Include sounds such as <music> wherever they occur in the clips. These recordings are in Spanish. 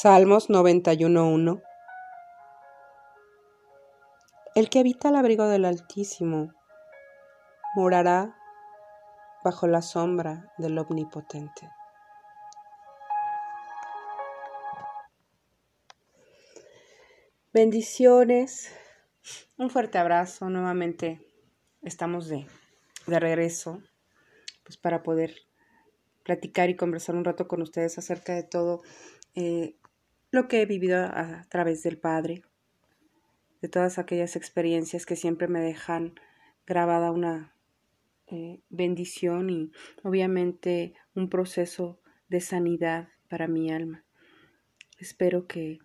Salmos 91.1 El que habita al abrigo del Altísimo morará bajo la sombra del Omnipotente. Bendiciones, un fuerte abrazo, nuevamente estamos de, de regreso pues para poder platicar y conversar un rato con ustedes acerca de todo eh, lo que he vivido a, través del Padre, de todas aquellas experiencias que siempre me dejan grabada una eh, bendición y obviamente un proceso de sanidad para mi alma. Espero que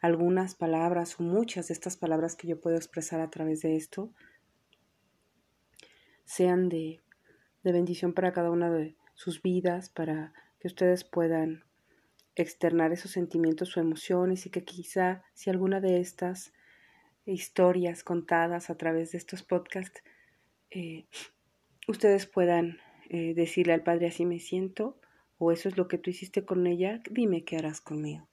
algunas palabras o muchas de estas palabras que yo puedo expresar a través de esto sean de, de bendición para cada una de sus vidas, para que ustedes puedan externar esos sentimientos o emociones y que quizá si alguna de estas historias contadas a través de estos podcasts, eh, ustedes puedan eh, decirle al Padre así me siento o eso es lo que tú hiciste con ella, dime qué harás conmigo.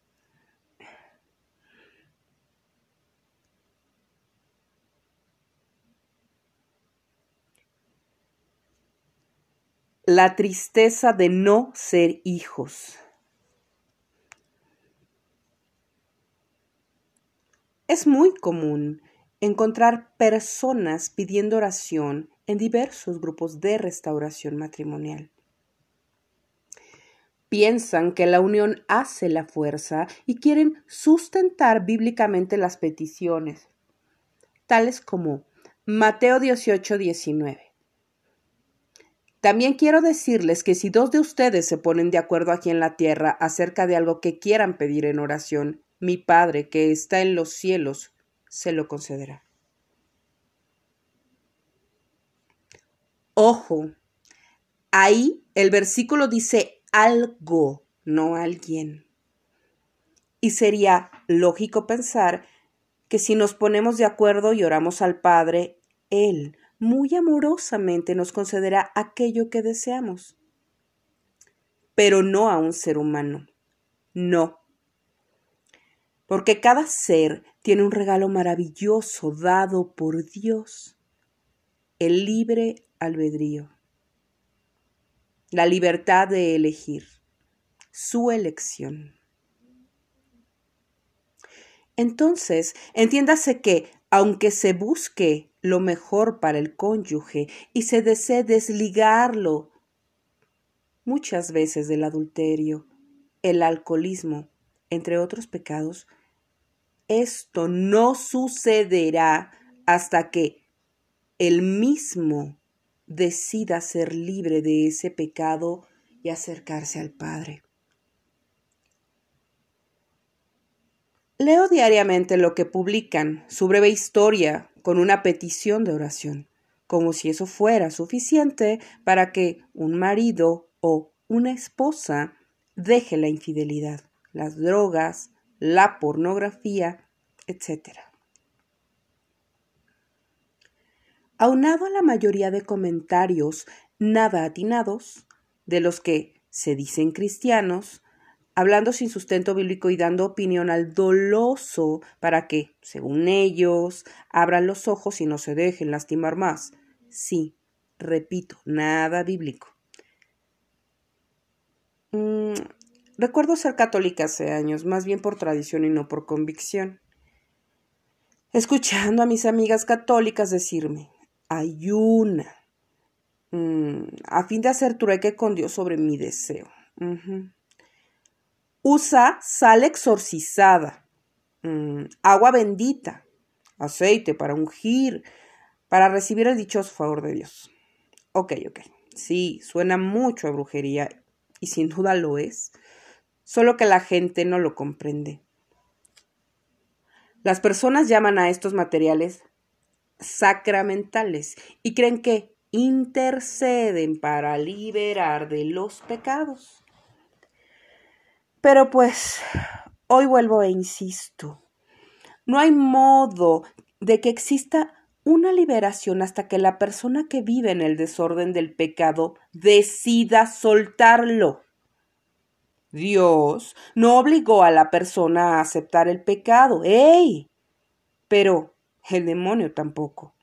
La tristeza de no ser hijos. Es muy común encontrar personas pidiendo oración en diversos grupos de restauración matrimonial. Piensan que la unión hace la fuerza y quieren sustentar bíblicamente las peticiones, tales como Mateo 18, 19. También quiero decirles que si dos de ustedes se ponen de acuerdo aquí en la tierra acerca de algo que quieran pedir en oración, mi Padre que está en los cielos se lo concederá. Ojo, ahí el versículo dice algo, no alguien. Y sería lógico pensar que si nos ponemos de acuerdo y oramos al Padre, Él muy amorosamente nos concederá aquello que deseamos. Pero no a un ser humano. No porque cada ser tiene un regalo maravilloso dado por Dios, el libre albedrío, la libertad de elegir, su elección. Entonces, entiéndase que, aunque se busque lo mejor para el cónyuge y se desee desligarlo muchas veces del adulterio, el alcoholismo, entre otros pecados, esto no sucederá hasta que él mismo decida ser libre de ese pecado y acercarse al Padre. Leo diariamente lo que publican, su breve historia, con una petición de oración, como si eso fuera suficiente para que un marido o una esposa deje la infidelidad, las drogas, la pornografía, etc. Aunado a la mayoría de comentarios nada atinados, de los que se dicen cristianos, hablando sin sustento bíblico y dando opinión al doloso para que, según ellos, abran los ojos y no se dejen lastimar más. Sí, repito, nada bíblico. Mm, Recuerdo ser católica hace años, más bien por tradición y no por convicción. Escuchando a mis amigas católicas decirme, ayuna, mm, a fin de hacer trueque con Dios sobre mi deseo. Usa sal exorcizada, mm, agua bendita, aceite para ungir, para recibir el dichoso favor de Dios. Ok, ok. Sí, suena mucho a brujería y sin duda lo es solo que la gente no lo comprende. Las personas llaman a estos materiales sacramentales y creen que, interceden para liberar de los pecados. Pero pues, hoy vuelvo e insisto, no hay modo de que exista una liberación hasta que la persona que vive en el desorden del pecado decida soltarlo. Dios no obligó a la persona a aceptar el pecado. ¡Ey! Pero el demonio tampoco.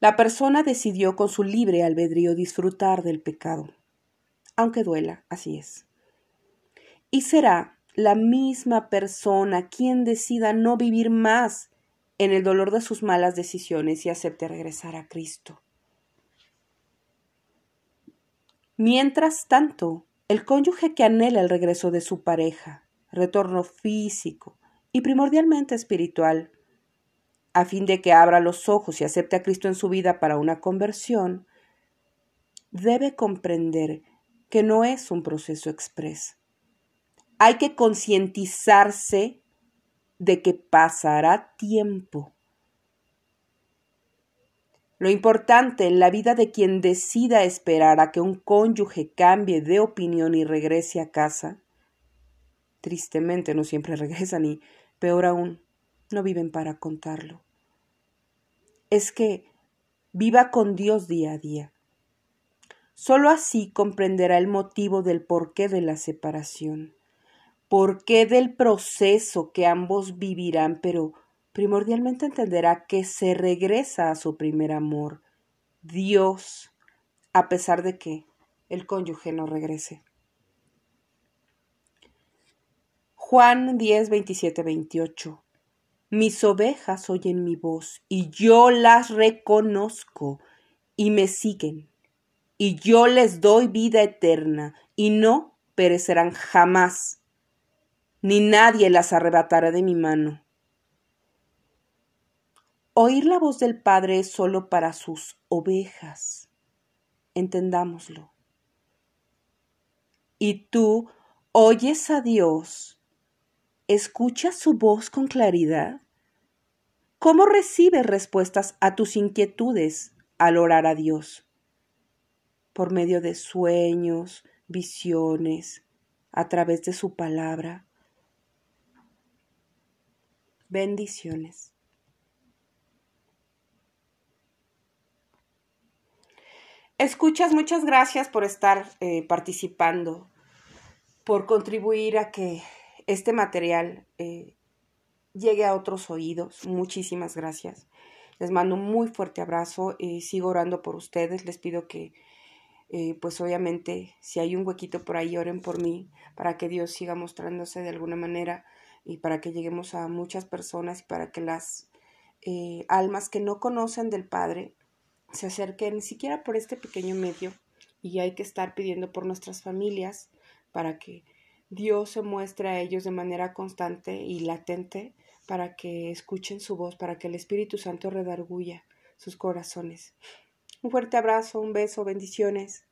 La persona decidió con su libre albedrío disfrutar del pecado, aunque duela, así es. Y será la misma persona quien decida no vivir más en el dolor de sus malas decisiones y acepte regresar a Cristo. Mientras tanto, el cónyuge que anhela el regreso de su pareja, retorno físico y primordialmente espiritual, a fin de que abra los ojos y acepte a Cristo en su vida para una conversión, debe comprender que no es un proceso express. Hay que concientizarse de que pasará tiempo. Lo importante en la vida de quien decida esperar a que un cónyuge cambie de opinión y regrese a casa, tristemente no siempre <laughs> regresan y, peor aún, no viven para contarlo. Es que viva con Dios día a día. Solo así comprenderá el motivo del porqué de la separación, porqué del proceso que ambos vivirán, pero primordialmente entenderá que se regresa a su primer amor, Dios, a pesar de que el cónyuge no regrese. Juan 10, 27, 28. Mis ovejas oyen mi voz y yo las reconozco y me siguen. Y yo les doy vida eterna y no perecerán jamás, ni nadie las arrebatará de mi mano. Oír la voz del Padre es solo para sus ovejas. Entendámoslo. Y tú oyes a Dios ¿Escuchas su voz con claridad? ¿Cómo recibes respuestas a tus inquietudes al orar a Dios? Por medio de sueños, visiones, a través de su palabra. Bendiciones. Escuchas, muchas gracias por estar eh, participando, por contribuir a que este material eh, llegue a otros oídos. Muchísimas gracias. Les mando un muy fuerte abrazo y sigo orando por ustedes. Les pido que, eh, pues obviamente, si hay un huequito por ahí, oren por mí para que Dios siga mostrándose de alguna manera y para que lleguemos a muchas personas y para que las almas que no conocen del Padre se acerquen ni siquiera por este pequeño medio y hay que estar pidiendo por nuestras familias para que Dios se muestra a ellos de manera constante y latente para que escuchen su voz, para que el Espíritu Santo redarguya sus corazones. Un fuerte abrazo, un beso, bendiciones.